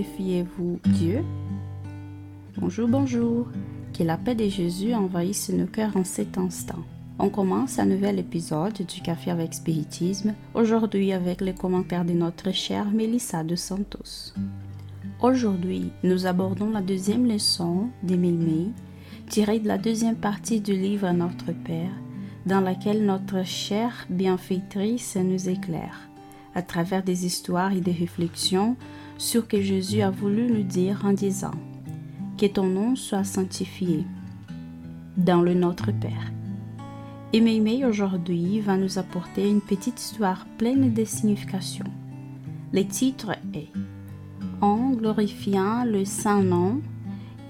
glorifiez-vous Dieu Bonjour, bonjour. Que la paix de Jésus envahisse nos cœurs en cet instant. On commence un nouvel épisode du Café avec Spiritisme, aujourd'hui avec les commentaires de notre chère Melissa de Santos. Aujourd'hui, nous abordons la deuxième leçon de Mémé, tirée de la deuxième partie du livre Notre Père, dans laquelle notre chère bienfaitrice nous éclaire, à travers des histoires et des réflexions sur ce que Jésus a voulu nous dire en disant Que ton nom soit sanctifié dans le Notre Père. Et Mémé aujourd'hui va nous apporter une petite histoire pleine de signification. Le titre est En glorifiant le Saint-Nom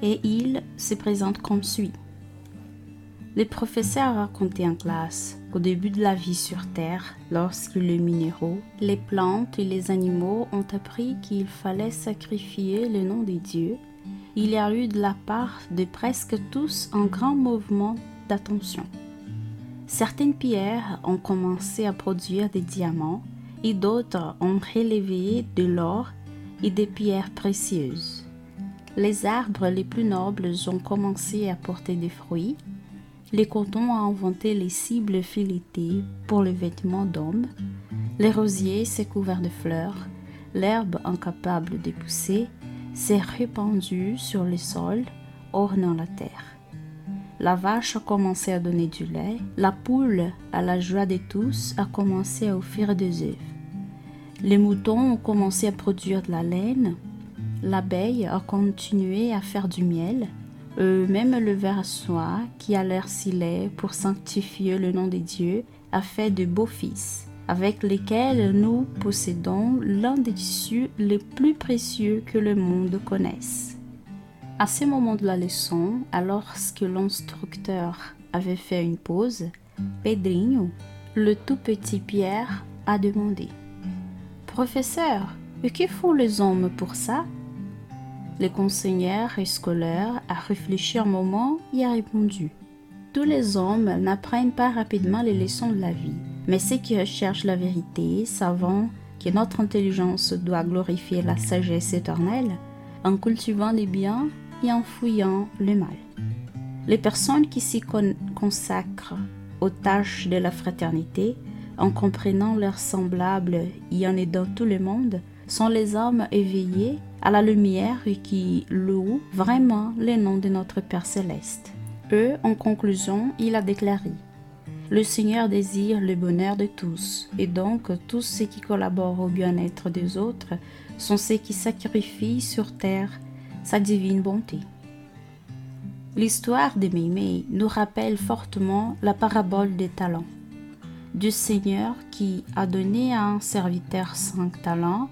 et il se présente comme suit. Les professeurs racontaient en classe qu'au début de la vie sur Terre, lorsque les minéraux, les plantes et les animaux ont appris qu'il fallait sacrifier le nom de Dieu, il y a eu de la part de presque tous un grand mouvement d'attention. Certaines pierres ont commencé à produire des diamants et d'autres ont relevé de l'or et des pierres précieuses. Les arbres les plus nobles ont commencé à porter des fruits les cotons ont inventé les cibles filetées pour les vêtements d'hommes. Les rosiers s'est couvert de fleurs. L'herbe incapable de pousser s'est répandue sur le sol, ornant la terre. La vache a commencé à donner du lait. La poule, à la joie de tous, a commencé à offrir des œufs. Les moutons ont commencé à produire de la laine. L'abeille a continué à faire du miel même le ver soie, qui a l'air si laid pour sanctifier le nom de Dieu, a fait de beaux fils, avec lesquels nous possédons l'un des tissus les plus précieux que le monde connaisse. À ce moment de la leçon, alors que l'instructeur avait fait une pause, Pedrinho, le tout petit Pierre, a demandé Professeur, que font les hommes pour ça? Le conseiller scolaire a réfléchi un moment et a répondu Tous les hommes n'apprennent pas rapidement les leçons de la vie, mais ceux qui recherchent la vérité, savant que notre intelligence doit glorifier la sagesse éternelle, en cultivant les biens et en fouillant le mal. Les personnes qui s'y consacrent aux tâches de la fraternité, en comprenant leurs semblables et en aidant tout le monde, sont les hommes éveillés à la lumière et qui louent vraiment le nom de notre Père céleste. Eux, en conclusion, il a déclaré Le Seigneur désire le bonheur de tous, et donc tous ceux qui collaborent au bien-être des autres sont ceux qui sacrifient sur terre sa divine bonté. L'histoire de Mémé nous rappelle fortement la parabole des talents, du Seigneur qui a donné à un serviteur cinq talents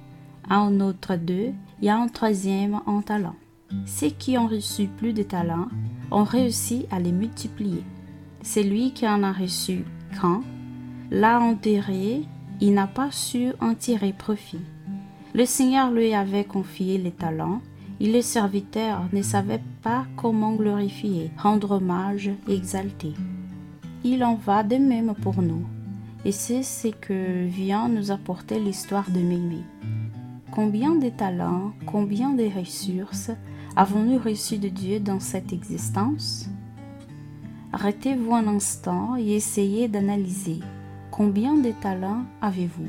un autre deux et un troisième en talent. Ceux qui ont reçu plus de talents ont réussi à les multiplier. Celui qui en a reçu qu'un l'a enterré, il n'a pas su en tirer profit. Le Seigneur lui avait confié les talents et le serviteur ne savait pas comment glorifier, rendre hommage, exalter. Il en va de même pour nous. Et c'est ce que vient nous apporter l'histoire de Mémé. Combien de talents, combien de ressources avons-nous reçus de Dieu dans cette existence? Arrêtez-vous un instant et essayez d'analyser. Combien de talents avez-vous?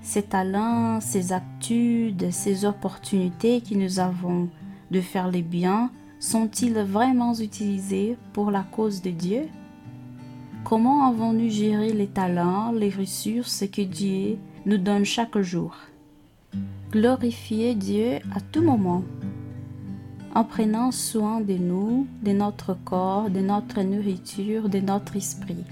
Ces talents, ces aptitudes, ces opportunités que nous avons de faire les biens sont-ils vraiment utilisés pour la cause de Dieu? Comment avons-nous géré les talents, les ressources que Dieu nous donne chaque jour? Glorifier Dieu à tout moment, en prenant soin de nous, de notre corps, de notre nourriture, de notre esprit,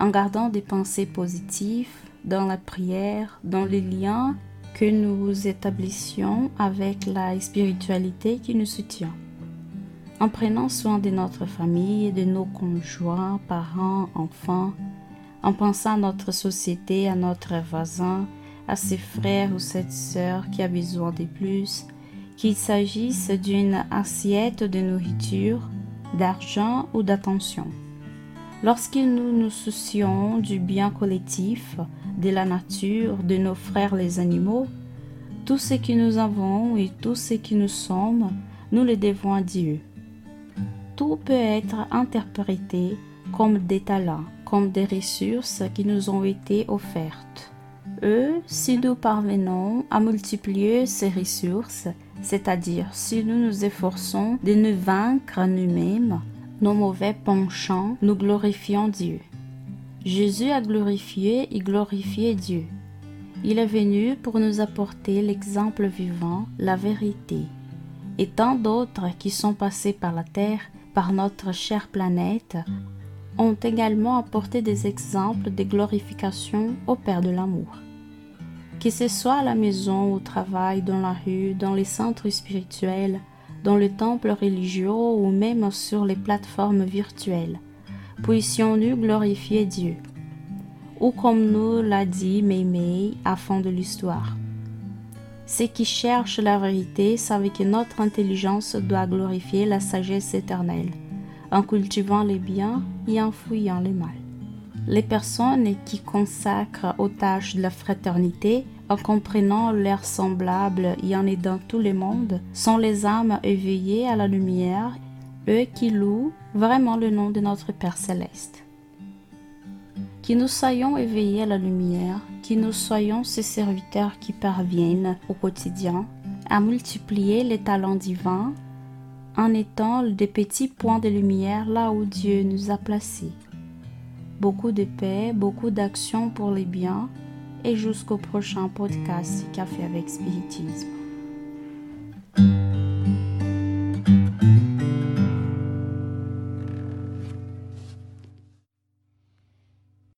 en gardant des pensées positives dans la prière, dans les liens que nous établissions avec la spiritualité qui nous soutient, en prenant soin de notre famille, de nos conjoints, parents, enfants, en pensant à notre société, à notre voisin, à ses frères ou cette sœur qui a besoin de plus, qu'il s'agisse d'une assiette de nourriture, d'argent ou d'attention. Lorsque nous nous soucions du bien collectif, de la nature, de nos frères les animaux, Tout ce que nous avons et tout ce que nous sommes, nous le devons à Dieu. Tout peut être interprété comme des talents, comme des ressources qui nous ont été offertes. Eux, si nous parvenons à multiplier ces ressources, c'est-à-dire si nous nous efforçons de nous vaincre nous-mêmes, nos mauvais penchants, nous glorifions Dieu. Jésus a glorifié et glorifié Dieu. Il est venu pour nous apporter l'exemple vivant, la vérité. Et tant d'autres qui sont passés par la terre, par notre chère planète, ont également apporté des exemples de glorification au Père de l'amour. Que ce soit à la maison, au travail, dans la rue, dans les centres spirituels, dans les temples religieux ou même sur les plateformes virtuelles, puissions-nous glorifier Dieu. Ou comme nous l'a dit Meimei à fond de l'histoire. Ceux qui cherchent la vérité savent que notre intelligence doit glorifier la sagesse éternelle, en cultivant les biens et en fouillant les mal. Les personnes qui consacrent aux tâches de la fraternité en comprenant leurs semblables et en aidant tout le monde, sont les âmes éveillées à la lumière, eux qui louent vraiment le nom de notre Père céleste. Que nous soyons éveillés à la lumière, que nous soyons ces serviteurs qui parviennent au quotidien à multiplier les talents divins en étant des petits points de lumière là où Dieu nous a placés. Beaucoup de paix, beaucoup d'action pour les biens et jusqu'au prochain podcast Café avec Spiritisme.